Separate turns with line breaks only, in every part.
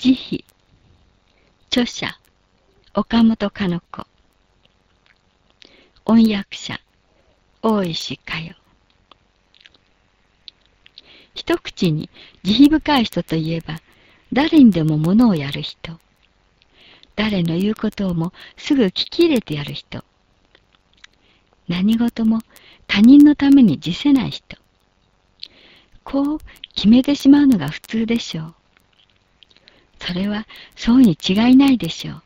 慈悲。著者岡本かの子。音訳者大石佳代。一口に慈悲深い人といえば誰にでも物をやる人。誰の言うことをもすぐ聞き入れてやる人。何事も他人のために辞せない人。こう決めてしまうのが普通でしょう。それはそうに違いないでしょう。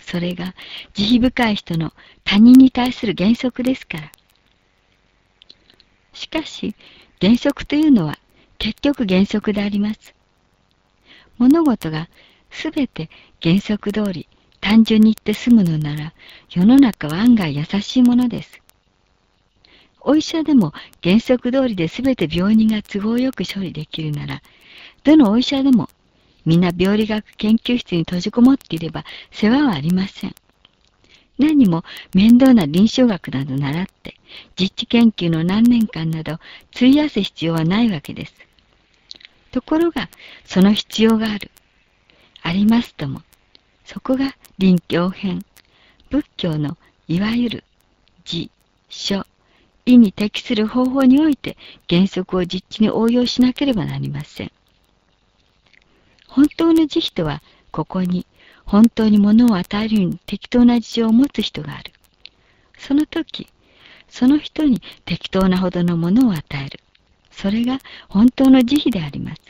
それが慈悲深い人の他人に対する原則ですから。しかし、原則というのは結局原則であります。物事がすべて原則通り単純に言って済むのなら、世の中は案外優しいものです。お医者でも原則通りで全て病人が都合よく処理できるなら、どのお医者でも皆病理学研究室に閉じこもっていれば世話はありません。何も面倒な臨床学など習って、実地研究の何年間など費やす必要はないわけです。ところが、その必要がある。ありますとも、そこが臨教編、仏教のいわゆる自、書、意に適する方法において原則を実地に応用しなければなりません。本当の慈悲とは、ここに本当に物を与えるように適当な事情を持つ人がある。その時、その人に適当なほどのものを与える。それが本当の慈悲であります。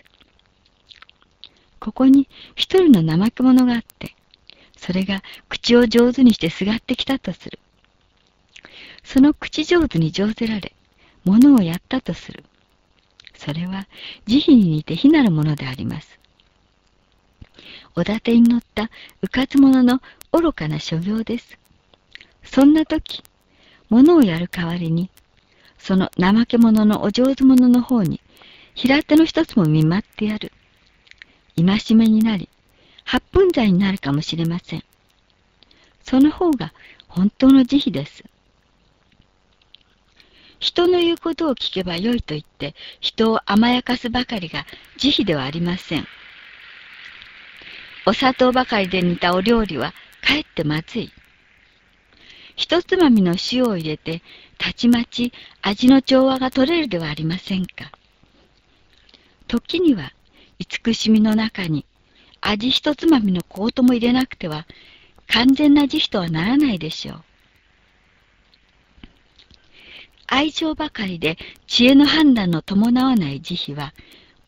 ここに一人の怠け者があって、それが口を上手にしてすがってきたとする。その口上手に上手られ、物をやったとする。それは慈悲に似て非なるものであります。おだてに乗ったうかつ者の愚かな所業です。そんな時、物をやる代わりに、その怠け者のお上手者の方に、平手の一つも見舞ってやる。戒めになり、八分罪になるかもしれません。その方が本当の慈悲です。人の言うことを聞けばよいと言って、人を甘やかすばかりが慈悲ではありません。お砂糖ばかりで煮たお料理はかえってまずい。一つまみの塩を入れて、たちまち味の調和が取れるではありませんか。時には、慈しみの中に味一つまみのコートも入れなくては、完全な慈悲とはならないでしょう。愛情ばかりで知恵の判断の伴わない慈悲は、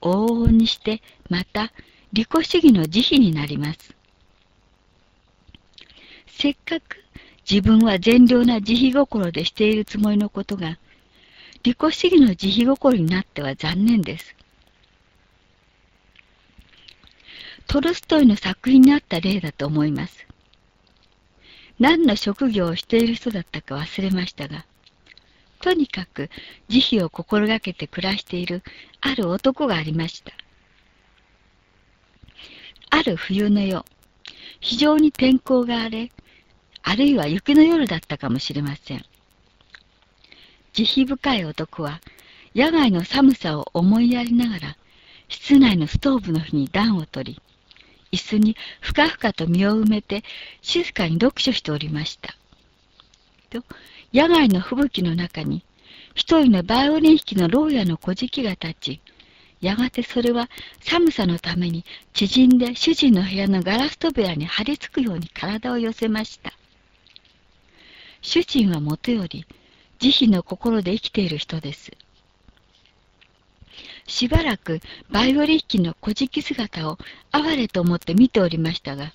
往々にしてまた利己主義の慈悲になります。せっかく自分は善良な慈悲心でしているつもりのことが、利己主義の慈悲心になっては残念です。トルストイの作品にあった例だと思います。何の職業をしている人だったか忘れましたが、とにかく慈悲を心がけて暮らしているある男がありました。ある冬の夜、非常に天候が荒れ、あるいは雪の夜だったかもしれません。慈悲深い男は、野外の寒さを思いやりながら、室内のストーブの火に暖を取り、椅子にふかふかと身を埋めて静かに読書しておりました。と、野外の吹雪の中に、一人のバイオリン弾きの牢屋の小敷が立ち、やがてそれは寒さのために縮んで主人の部屋のガラス扉に張り付くように体を寄せました。主人はもとより慈悲の心で生きている人です。しばらくバイオリン弾きの小敷姿を哀れと思って見ておりましたが、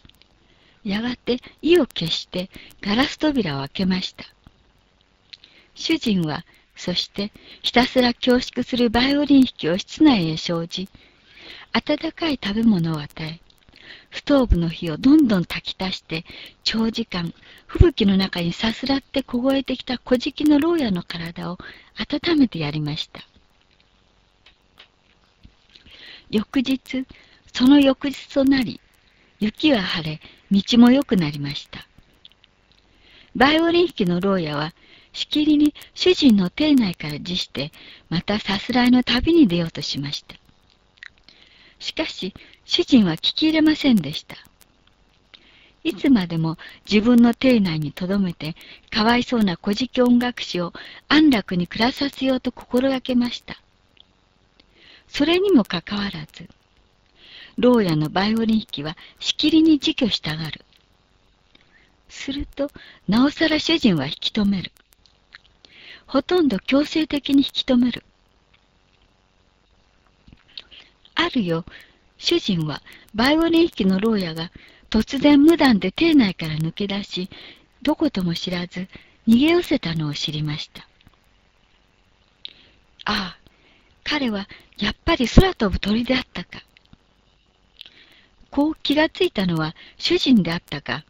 やがて意を決してガラス扉を開けました。主人はそしてひたすら恐縮するバイオリン弾きを室内へ生じ、温かい食べ物を与え、ストーブの火をどんどん炊き足して、長時間、吹雪の中にさすらって凍えてきた小敷の牢屋の体を温めてやりました。翌日、その翌日となり、雪は晴れ、道も良くなりました。バイオリン弾きの牢屋はしきりに主人の邸内から辞して、またさすらいの旅に出ようとしました。しかし、主人は聞き入れませんでした。いつまでも自分の邸内に留めて、かわいそうな古事記音楽師を安楽に暮らさせようと心がけました。それにもかかわらず、牢屋のバイオリン弾きはしきりに自居したがる。すると、なおさら主人は引き止める。ほとんど強制的に引き止める。あるよ、主人はバイオリン弾きの牢屋が突然無断で邸内から抜け出し、どことも知らず逃げ寄せたのを知りました。ああ、彼はやっぱり空飛ぶ鳥であったか。こう気がついたのは主人であったか、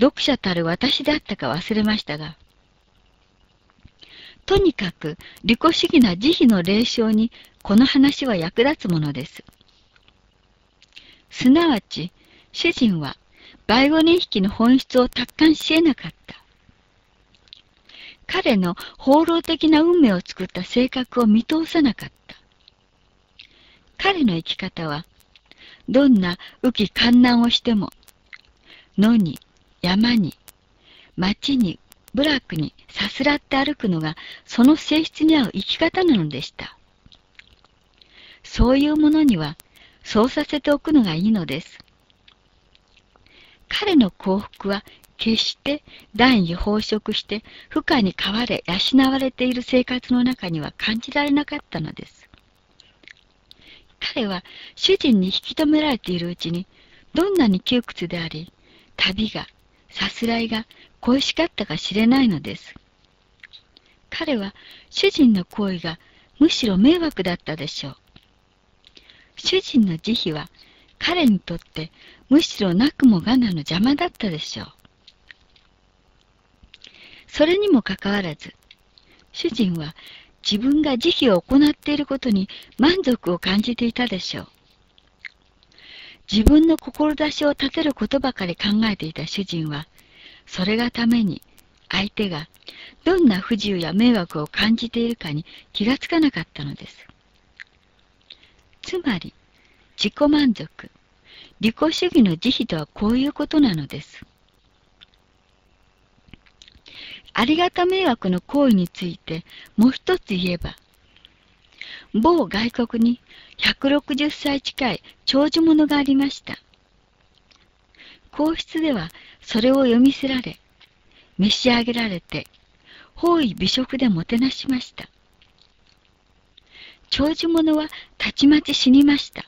読者たる私であったか忘れましたが、とにかく利己主義な慈悲の霊障にこの話は役立つものです。すなわち、主人はバイオリン弾きの本質を達観し得なかった。彼の放浪的な運命を作った性格を見通さなかった。彼の生き方は、どんな雨季観難をしても、野に、山に、町に、部落にさすらって歩くのがその性質に合う生き方なのでした。そういうものにはそうさせておくのがいいのです。彼の幸福は決して断位飽食して負荷に飼われ養われている生活の中には感じられなかったのです。彼は主人に引き止められているうちにどんなに窮屈であり旅がさすらいが恋しかったか知れないのです。彼は主人の行為がむしろ迷惑だったでしょう。主人の慈悲は彼にとってむしろなくもがなの邪魔だったでしょう。それにもかかわらず、主人は自分が慈悲を行っていることに満足を感じていたでしょう。自分の志を立てることばかり考えていた主人は、それがために相手がどんな不自由や迷惑を感じているかに気がつかなかったのです。つまり、自己満足、利己主義の慈悲とはこういうことなのです。ありがた迷惑の行為についてもう一つ言えば、某外国に160歳近い長寿者がありました。皇室ではそれを読みせられ、召し上げられて、方位美食でもてなしました。長寿者はたちまち死にました。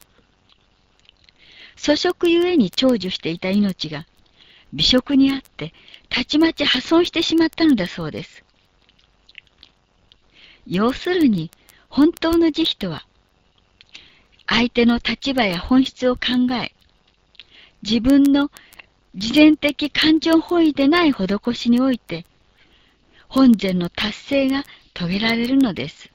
粗食ゆえに長寿していた命が、美食にあって、たちまち破損してしまったのだそうです。要するに、本当の慈悲とは、相手の立場や本質を考え、自分の事前的感情本位でない施しにおいて、本善の達成が遂げられるのです。